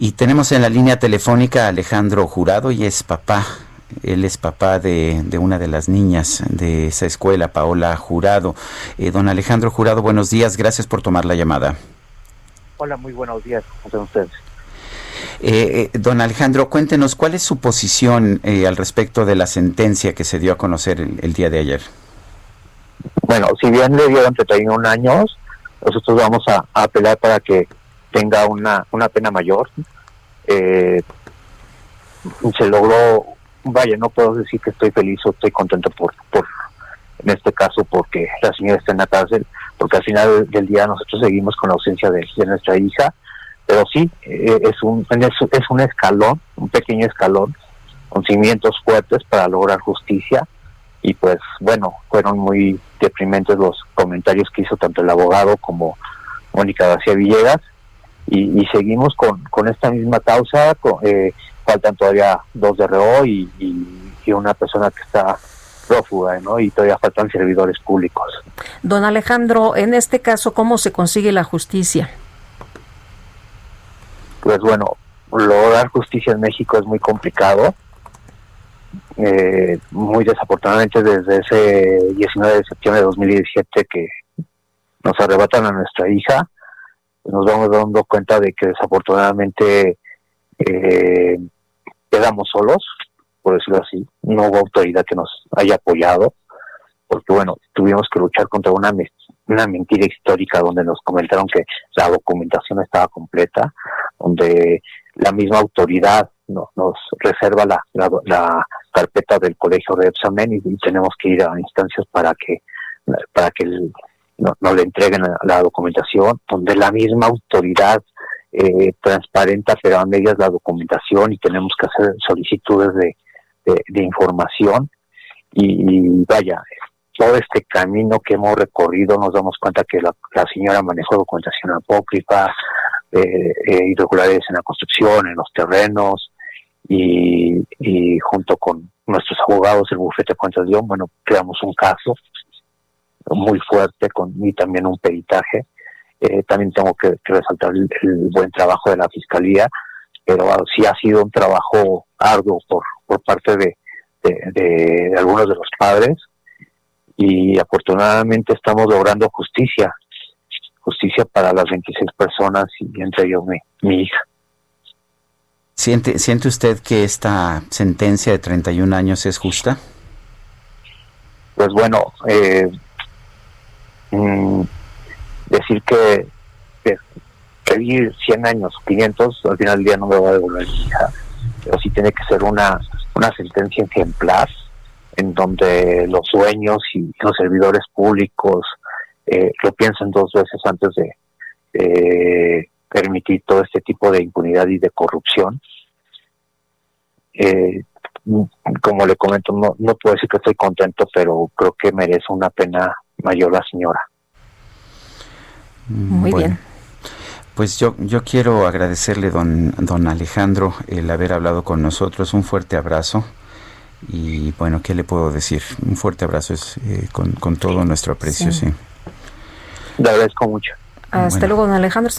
Y tenemos en la línea telefónica a Alejandro Jurado y es papá. Él es papá de, de una de las niñas de esa escuela, Paola Jurado. Eh, don Alejandro Jurado, buenos días. Gracias por tomar la llamada. Hola, muy buenos días. ¿Cómo están ustedes? Eh, eh, don Alejandro, cuéntenos cuál es su posición eh, al respecto de la sentencia que se dio a conocer el, el, día de ayer. Bueno, si bien le dieron 31 años, nosotros vamos a, a apelar para que tenga una, una pena mayor. Eh, se logró, vaya, no puedo decir que estoy feliz o estoy contento por, por en este caso porque la señora está en la cárcel, porque al final del día nosotros seguimos con la ausencia de, nuestra hija, pero sí, eh, es, un, es, es un escalón, un pequeño escalón, con cimientos fuertes para lograr justicia, y pues bueno, fueron muy deprimentes los comentarios que hizo tanto el abogado como Mónica García Villegas, y, y, seguimos con, con esta misma causa, con, eh, faltan todavía dos de y, y, y, una persona que está prófuga, ¿no? Y todavía faltan servidores públicos. Don Alejandro, en este caso, ¿cómo se consigue la justicia? Pues bueno, lograr justicia en México es muy complicado. Eh, muy desafortunadamente desde ese 19 de septiembre de 2017 que nos arrebatan a nuestra hija, nos vamos dando cuenta de que desafortunadamente eh, quedamos solos, por decirlo así, no hubo autoridad que nos haya apoyado, porque bueno, tuvimos que luchar contra una, una mentira histórica donde nos comentaron que la documentación estaba completa, donde la misma autoridad no, nos reserva la, la, la, carpeta del colegio de examen y, y, tenemos que ir a instancias para que para que el, no, no, le entreguen la, documentación, donde la misma autoridad eh, transparenta pero a medias la documentación y tenemos que hacer solicitudes de, información. Y, vaya, todo este camino que hemos recorrido nos damos cuenta que la, señora manejó documentación apócrifa, eh, eh, irregularidades en la construcción, en los terrenos, y, junto con nuestros abogados, el bufete de cuentas de León, bueno, creamos un caso muy fuerte con y también un peritaje. Eh, también tengo que, que resaltar el, el, buen trabajo de la fiscalía, pero sí ha sido un trabajo arduo por, por parte de, de, de, de algunos de los padres y afortunadamente estamos logrando justicia, justicia para las 26 personas y entre ellos mi, mi hija. ¿Siente, ¿Siente usted que esta sentencia de 31 años es justa? Pues bueno, eh, mmm, decir que, pedir 100 años, 500, al final del día no me va a devolver mi hija, pero sí tiene que ser una, una sentencia ejemplar en donde los dueños y los servidores públicos eh, lo piensen dos veces antes de permitir todo este tipo de impunidad y de corrupción. Eh, como le comento, no, no puedo decir que estoy contento, pero creo que merece una pena mayor la señora. Muy bueno. bien. Pues yo, yo quiero agradecerle, don, don Alejandro, el haber hablado con nosotros. Un fuerte abrazo. Y bueno, ¿qué le puedo decir? Un fuerte abrazo es, eh, con, con, todo nuestro aprecio, sí. sí. Le agradezco mucho. Hasta bueno. luego, don Alejandro.